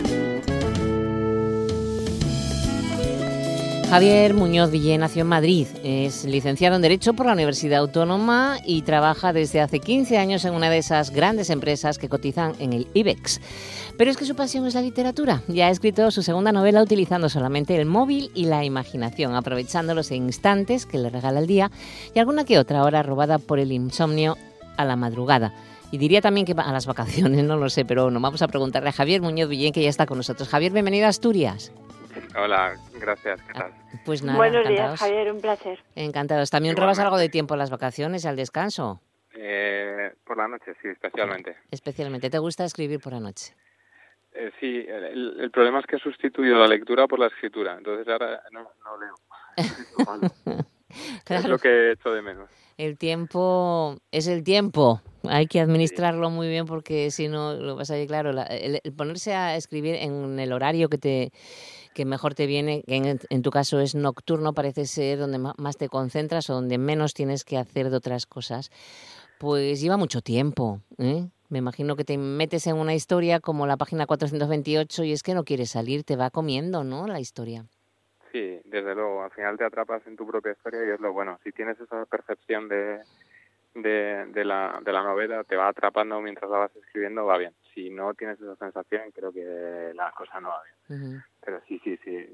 Javier Muñoz Villén nació en Madrid. Es licenciado en Derecho por la Universidad Autónoma y trabaja desde hace 15 años en una de esas grandes empresas que cotizan en el IBEX. Pero es que su pasión es la literatura. Ya ha escrito su segunda novela utilizando solamente el móvil y la imaginación, aprovechando los instantes que le regala el día y alguna que otra hora robada por el insomnio a la madrugada. Y diría también que a las vacaciones, no lo sé, pero no vamos a preguntarle a Javier Muñoz Villén, que ya está con nosotros. Javier, bienvenido a Asturias. Hola, gracias, ¿qué tal? Pues nada, Buenos días, Javier, un placer. Encantados. ¿También robas algo de tiempo a las vacaciones y al descanso? Eh, por la noche, sí, especialmente. Especialmente. ¿Te gusta escribir por la noche? Eh, sí, el, problema es que he sustituido la lectura por la escritura, entonces ahora no, leo. Es lo que he hecho de menos. El tiempo es el tiempo. Hay que administrarlo muy bien porque si no, lo vas a ver, claro, el, ponerse a escribir en el horario que te que mejor te viene, que en, tu caso es nocturno, parece ser donde más te concentras o donde menos tienes que hacer de otras cosas, pues lleva mucho tiempo. ¿eh? Me imagino que te metes en una historia como la página 428 y es que no quieres salir, te va comiendo, ¿no? La historia. Sí, desde luego. Al final te atrapas en tu propia historia y es lo bueno. Si tienes esa percepción de, de, de, la, de la novela, te va atrapando mientras la vas escribiendo, va bien. Si no tienes esa sensación, creo que la cosa no va bien. Pero sí, sí, sí.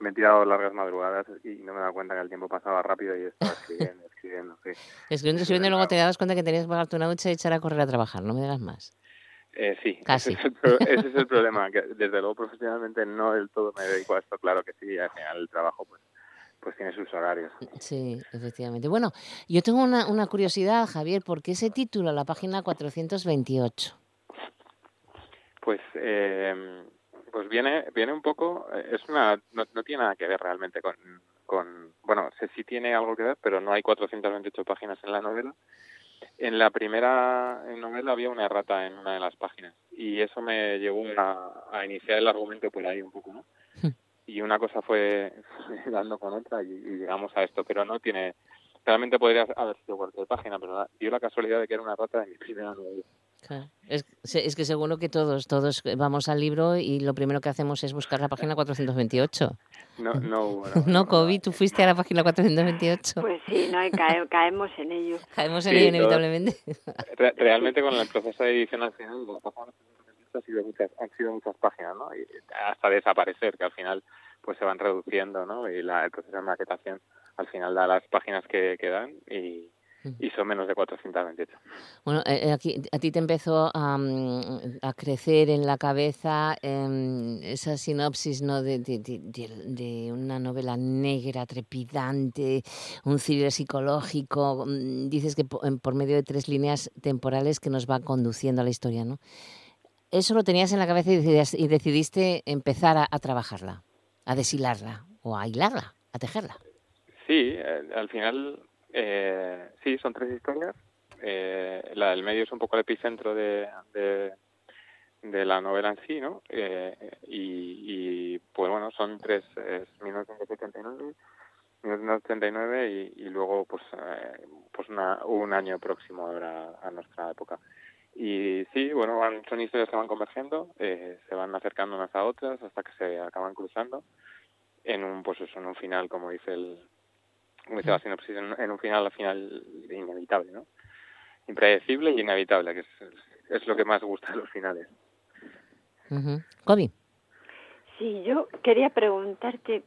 Me, he tirado largas madrugadas y no me he dado cuenta que el tiempo pasaba rápido y estaba escribiendo, escribiendo, sí. Escribiendo, escribiendo y luego te das cuenta que tenías que pagarte una ducha y echar a correr a trabajar, no me digas más. Eh, sí, Casi. Ese, es el, problema, que desde luego profesionalmente no del todo me dedico a esto, claro que sí, al final el trabajo pues pues tiene sus horarios. Sí, efectivamente. Bueno, yo tengo una, una curiosidad, Javier, ¿por qué ese título, la página 428? Pues eh, pues viene viene un poco eh, es una no, tiene nada que ver realmente con con bueno sé si tiene algo que ver pero no hay 428 páginas en la novela en la primera novela había una errata en una de las páginas y eso me llevó a, iniciar el argumento por ahí un poco no Hmm. Y una cosa fue dando con otra y, llegamos a esto, pero no tiene... Realmente podría haber sido cualquier página, pero dio la casualidad de que era una rata de mi primera novela. Es, es, que seguro que todos, todos vamos al libro y lo primero que hacemos es buscar la página 428. No, no, no, Kobe, tú fuiste a la página 428. Pues sí, no, caemos en ello. Caemos en ello inevitablemente. realmente con el proceso de edición al final, han sido muchas, han sido muchas páginas, ¿no? Y hasta desaparecer, que al final pues se van reduciendo, ¿no? Y la, el proceso de maquetación al final da las páginas que quedan y, y son menos de 428. Bueno, eh, eh, aquí a ti te empezó a, mm, a crecer en la cabeza eh, esa sinopsis ¿no? De, de, de, una novela negra, trepidante, un thriller psicológico. Mm, dices que por, medio de tres líneas temporales que nos van conduciendo a la historia, ¿no? Eso lo tenías en la cabeza y, decidiste empezar a, trabajarla, a deshilarla o a hilarla, a tejerla. Sí, al final eh, sí, son tres historias. Eh, la del medio es un poco el epicentro de, de, la novela en sí, ¿no? Eh, y, pues bueno, son tres, es 1979, 1939 y, y luego pues eh, pues un año próximo ahora a nuestra época. Y sí, bueno, van, son historias que van convergiendo, eh, se van acercando unas a otras hasta que se acaban cruzando en un pues eso, en un final, como dice el, como dice la sinopsis, en, un final, al final inevitable, ¿no? Impredecible y inevitable, que es, es lo que más gusta de los finales. Uh -huh. Sí, yo quería preguntarte,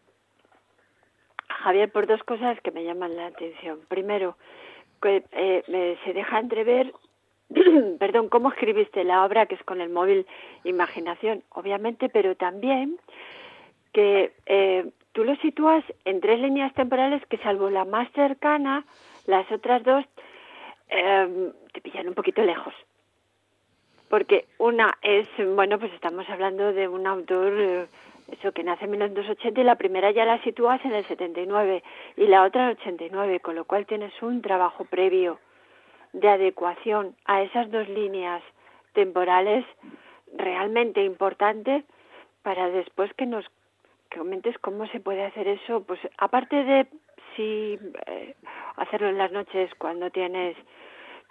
Javier, por dos cosas que me llaman la atención. Primero, que eh, se deja entrever, perdón, cómo escribiste la obra, que es con el móvil Imaginación, obviamente, pero también que eh, tú lo sitúas en tres líneas temporales que salvo la más cercana, las otras dos eh, te pillan un poquito lejos. Porque una es, bueno, pues estamos hablando de un autor, eh, eso que nace en 1980 y la primera ya la sitúas en el 79 y la otra en el 89, con lo cual tienes un trabajo previo de adecuación a esas dos líneas temporales realmente importante para después que nos comentes cómo se puede hacer eso, pues aparte de si eh, hacerlo en las noches cuando tienes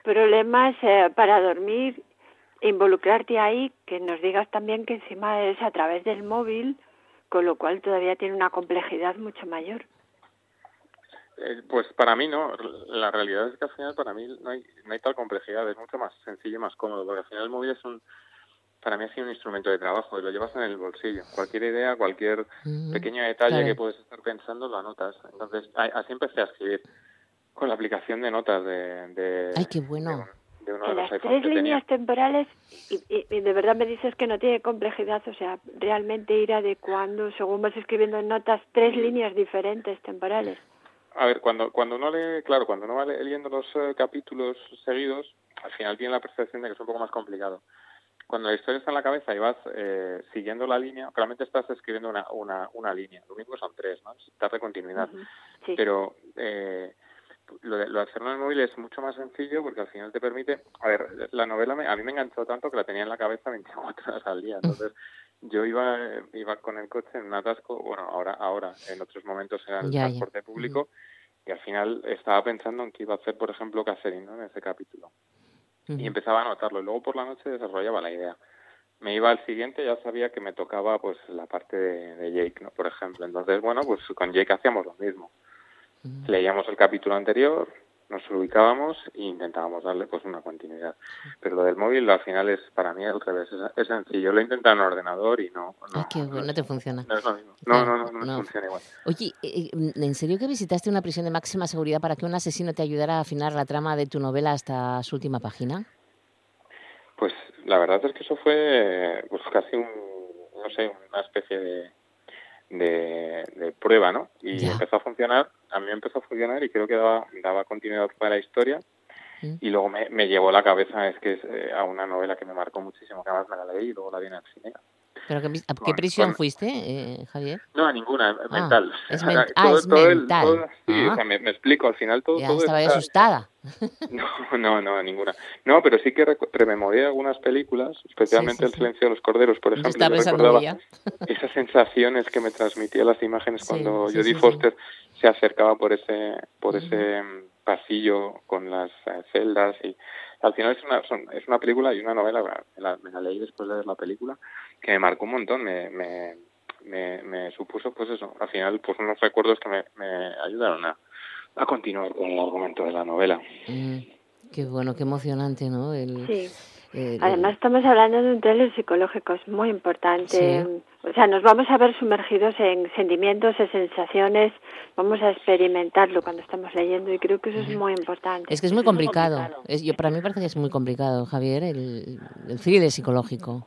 problemas eh, para dormir, involucrarte ahí, que nos digas también que encima es a través del móvil, con lo cual todavía tiene una complejidad mucho mayor. Eh, pues para mí no, la realidad es que al final para mí no hay, no hay tal complejidad, es mucho más sencillo y más cómodo, porque al final el móvil es un, para mí ha sido un instrumento de trabajo y lo llevas en el bolsillo. Cualquier idea, cualquier pequeño detalle que puedes estar pensando, lo anotas. Entonces, así empecé a escribir con la aplicación de notas de... de ¡Ay, qué bueno! De, las tres líneas temporales, y, de verdad me dices que no tiene complejidad, o sea, realmente ir adecuando, según vas escribiendo en notas, tres líneas diferentes temporales. A ver, cuando, cuando uno lee, claro, cuando uno va leyendo los eh, capítulos seguidos, al final tiene la percepción de que es un poco más complicado cuando la historia está en la cabeza y vas eh, siguiendo la línea, claramente estás escribiendo una, una, una línea, lo mismo son tres, ¿no? Estás de continuidad. Pero eh, lo, de, lo de hacerlo en el móvil es mucho más sencillo porque al final te permite, a ver, la novela a mí me enganchó tanto que la tenía en la cabeza 24 horas al día, entonces yo iba iba con el coche en un atasco, bueno, ahora ahora en otros momentos era el transporte público y al final estaba pensando en qué iba a hacer, por ejemplo, ¿no? En ese capítulo y empezaba a anotarlo. Luego por la noche desarrollaba la idea. Me iba al siguiente, ya sabía que me tocaba pues la parte de, Jake, ¿no? Por ejemplo. Entonces, bueno, pues con Jake hacíamos lo mismo. Leíamos el capítulo anterior, nos ubicábamos e intentábamos darle pues una continuidad. Pero lo del móvil al final es para mí al revés, es, sencillo. Lo he intentado en ordenador y no... no, qué no, te funciona. No es lo mismo. No, no, no, no, funciona igual. Oye, eh, eh, ¿en serio que visitaste una prisión de máxima seguridad para que un asesino te ayudara a afinar la trama de tu novela hasta su última página? Pues la verdad es que eso fue pues casi un, no sé, una especie de de, prueba, ¿no? Y empezó a funcionar, a mí empezó a funcionar y creo que daba, daba continuidad para la historia. Mm. Y luego me, me llevó la cabeza, es que es eh, a una novela que me marcó muchísimo, que además me la leí y luego la vi en el cine. ¿Pero qué, a qué prisión fuiste, eh, Javier? No, a ninguna, Ah, mental. es ah, es mental. todo- sí, o Ah. sea, me, me explico, al final todo, Ya todo estaba está- asustada. No, no, no, ninguna. No, pero sí que rememoré algunas películas, especialmente Sí, sí, El silencio de los corderos, por ejemplo. estaba yo recordaba ella. esas sensaciones que me transmitía las imágenes cuando Jodie. Foster se acercaba por ese por ese mm, pasillo con las eh, celdas y al final es una son- es una película y una novela me la, me la leí después de ver la película que me marcó un montón me, me, me, me supuso pues eso al final pues unos recuerdos que me, me ayudaron a, a continuar con el argumento de la novela Mm, qué bueno, qué emocionante, ¿no? El, Sí. El- Además estamos hablando de un thriller psicológico, es muy importante. O sea, nos vamos a ver sumergidos en sentimientos, en sensaciones, vamos a experimentarlo cuando estamos leyendo y creo que eso es muy importante. Es que es muy complicado. Es, yo, para mí parece que es muy complicado, Javier, el, el thriller psicológico.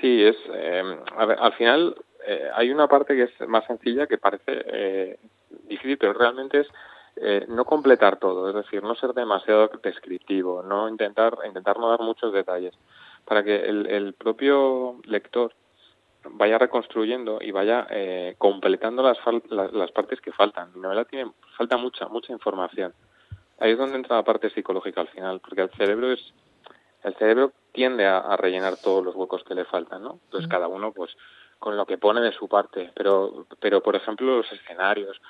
Sí, es eh, a ver, al final eh, hay una parte que es más sencilla que parece eh, difícil, pero realmente es eh, no completar todo, es decir, no ser demasiado descriptivo, no intentar intentar no dar muchos detalles para que el, el propio lector vaya reconstruyendo y vaya eh, completando las, fal- las las partes que faltan. Mi novela tiene falta mucha mucha información. Ahí es donde entra la parte psicológica al final, porque el cerebro es el cerebro tiende a, a rellenar todos los huecos que le faltan, ¿no? Entonces cada uno pues con lo que pone de su parte, pero pero por ejemplo los escenarios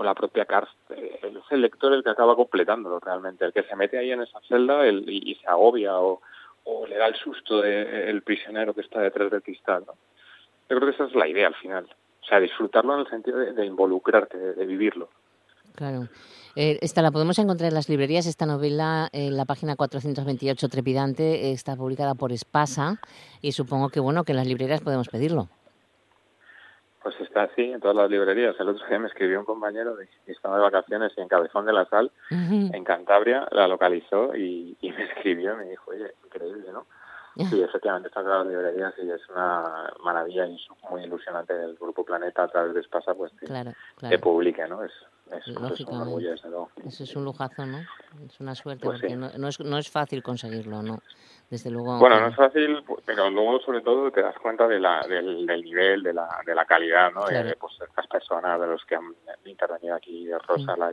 o la propia cárcel, eh, es el lector el que acaba completándolo realmente, el que se mete ahí en esa celda el- y, se agobia o, le da el susto de, el prisionero que está detrás del cristal. Yo creo que esa es la idea al final, o sea, disfrutarlo en el sentido de, de involucrarte, de, de vivirlo. Claro. Eh, esta la podemos encontrar en las librerías, esta novela en la página 428 Trepidante, eh, está publicada por Espasa y supongo que bueno que en las librerías podemos pedirlo. Pues está así en todas las librerías. El otro día me escribió un compañero de, que estaba de vacaciones y en Cabezón de la Sal, en Cantabria, la localizó y, y me escribió y me dijo, oye, increíble, ¿no? Sí, efectivamente está en todas las librerías y es una maravilla y es muy ilusionante el Grupo Planeta a través de Espasa pues que, Claro, que claro. publique, ¿no? Es, es, pues, un orgullo, desde luego. Eso es un lujazo, ¿no? Es una suerte Pues porque sí. no, no es, no es fácil conseguirlo, ¿no? Desde luego. Bueno, no es fácil, pu- pero luego sobre todo te das cuenta de la, del, del nivel, de la, de la calidad, ¿no? Claro. De pues, estas personas, de los que han intervenido aquí, de Rosa, la,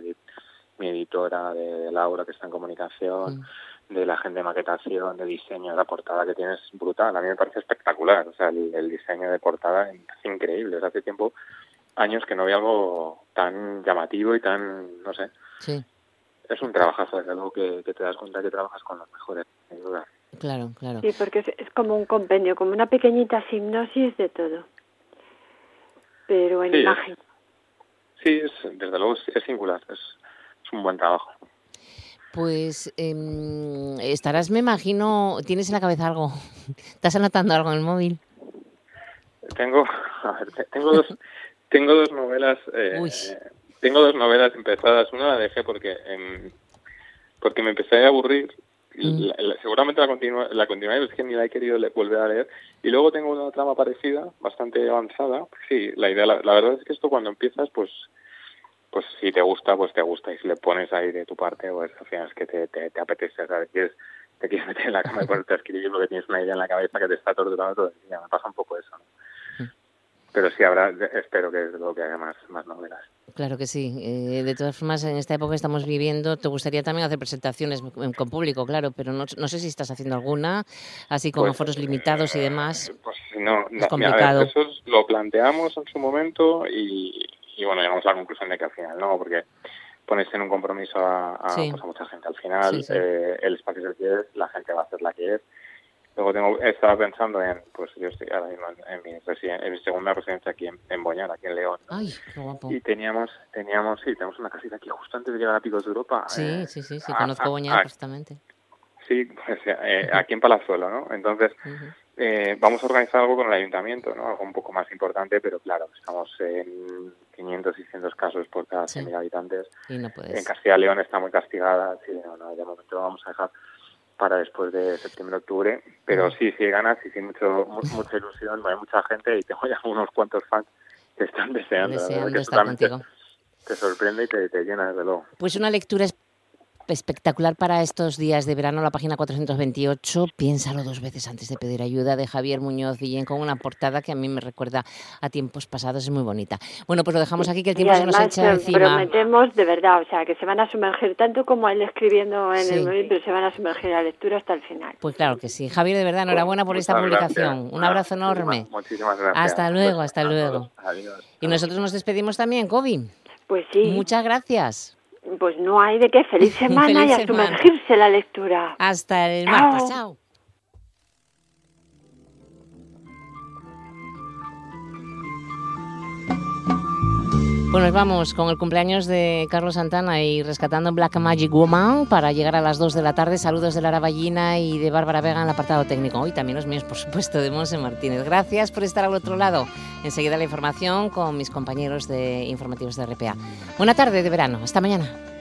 mi editora, de Laura, que está en comunicación, de la gente de maquetación, de diseño, de la portada que tienes brutal. A mí me parece espectacular, o sea, el, el diseño de portada es increíble. Hace tiempo, años que no había algo tan llamativo y tan, no sé, Sí, es un trabajazo, desde luego que, que te das cuenta que trabajas con los mejores, sin duda. Claro, claro. Sí, porque es, es como un compendio, como una pequeñita hipnosis de todo. Pero en Sí, es- imagen. Sí, es, desde luego es, es singular, es, es un buen trabajo. Pues em, estarás, me imagino, tienes en la cabeza algo. ¿Estás anotando algo en el móvil? Tengo, a ver, te- tengo dos, tengo dos novelas, eh, tengo dos novelas empezadas. Una la dejé porque, em, porque me empecé a aburrir. Mm. La- la- seguramente la continua, la continuaré, es que ni la he querido le- volver a leer. Y luego tengo una trama parecida, bastante avanzada. Sí, la idea, la, la verdad es que esto cuando empiezas, pues, pues si te gusta, pues te gusta. Y si le pones ahí de tu parte, pues al final es que te, te, te apetece, ¿sabes? Quieres, te quieres meter en la cama y ponerte a escribir porque tienes una idea en la cabeza que te está torturando todo el día. Me pasa un poco eso, ¿no? Pero sí habrá, espero que desde luego que haya más, más novelas. Claro que sí. Eh, de todas formas, en esta época que estamos viviendo, te gustaría también hacer presentaciones con público, claro, pero no, no sé si estás haciendo alguna, así con Pues, aforos limitados y demás. Pues no, no, a complicado. ver, eso es- lo planteamos en su momento y, y bueno, llegamos a la conclusión de que al final no, porque pones en un compromiso a, a, Sí. pues, a mucha gente. Al final Sí, sí. eh, el espacio es el que es, la gente va a hacer la que es. Luego tengo, estaba pensando en, pues yo estoy ahora mismo en, en mi, en mi segunda residencia aquí en, en Boñar, aquí en León. ¿no? Ay, qué guapo. Y teníamos, teníamos, sí, tenemos una casita aquí justo antes de llegar a Picos de Europa. Sí, eh, sí, sí, sí, a- conozco a- Boñar a- perfectamente. Sí, pues, eh, aquí en Palazuelo, ¿no? Entonces, eh, vamos a organizar algo con el ayuntamiento, ¿no? Algo un poco más importante, pero claro, estamos en 500, 600 casos por cada 100.000 habitantes. Y no En puedes. Castilla y León está muy castigada, sí, no, no, de momento lo vamos a dejar para después de septiembre-octubre, pero sí, sí ganas y sí mucho, mu- mucha ilusión, hay mucha gente y tengo ya unos cuantos fans que están deseando, estar contigo. te sorprende y te, te llena, desde luego. Pues una lectura espectacular para estos días de verano, la página 428. Piénsalo dos veces antes de pedir ayuda de Javier Muñoz Villén con una portada que a mí me recuerda a tiempos pasados, es muy bonita. Bueno, pues lo dejamos aquí que el tiempo se nos echa encima. prometemos de verdad, o sea, que se van a sumergir tanto como él escribiendo en el móvil, pero se van a sumergir a la lectura hasta el final. Pues claro que sí. Javier, de verdad, enhorabuena por esta publicación. Un abrazo enorme. Muchísimas, gracias. Hasta luego, hasta luego. Y nosotros nos despedimos también, Kobe. Pues sí. Muchas gracias. Pues no hay de qué. Feliz semana y a sumergirse la lectura. Hasta el martes. Chao. Bueno, vamos con el cumpleaños de Carlos Santana y rescatando Black Magic Woman para llegar a las 2 de la tarde. Saludos de Lara Ballina y de Bárbara Vega en el apartado técnico. Hoy también los míos, por supuesto, de Monse Martínez. Gracias por estar al otro lado. Enseguida la información con mis compañeros de informativos de RPA. Buena tarde de verano. Hasta mañana.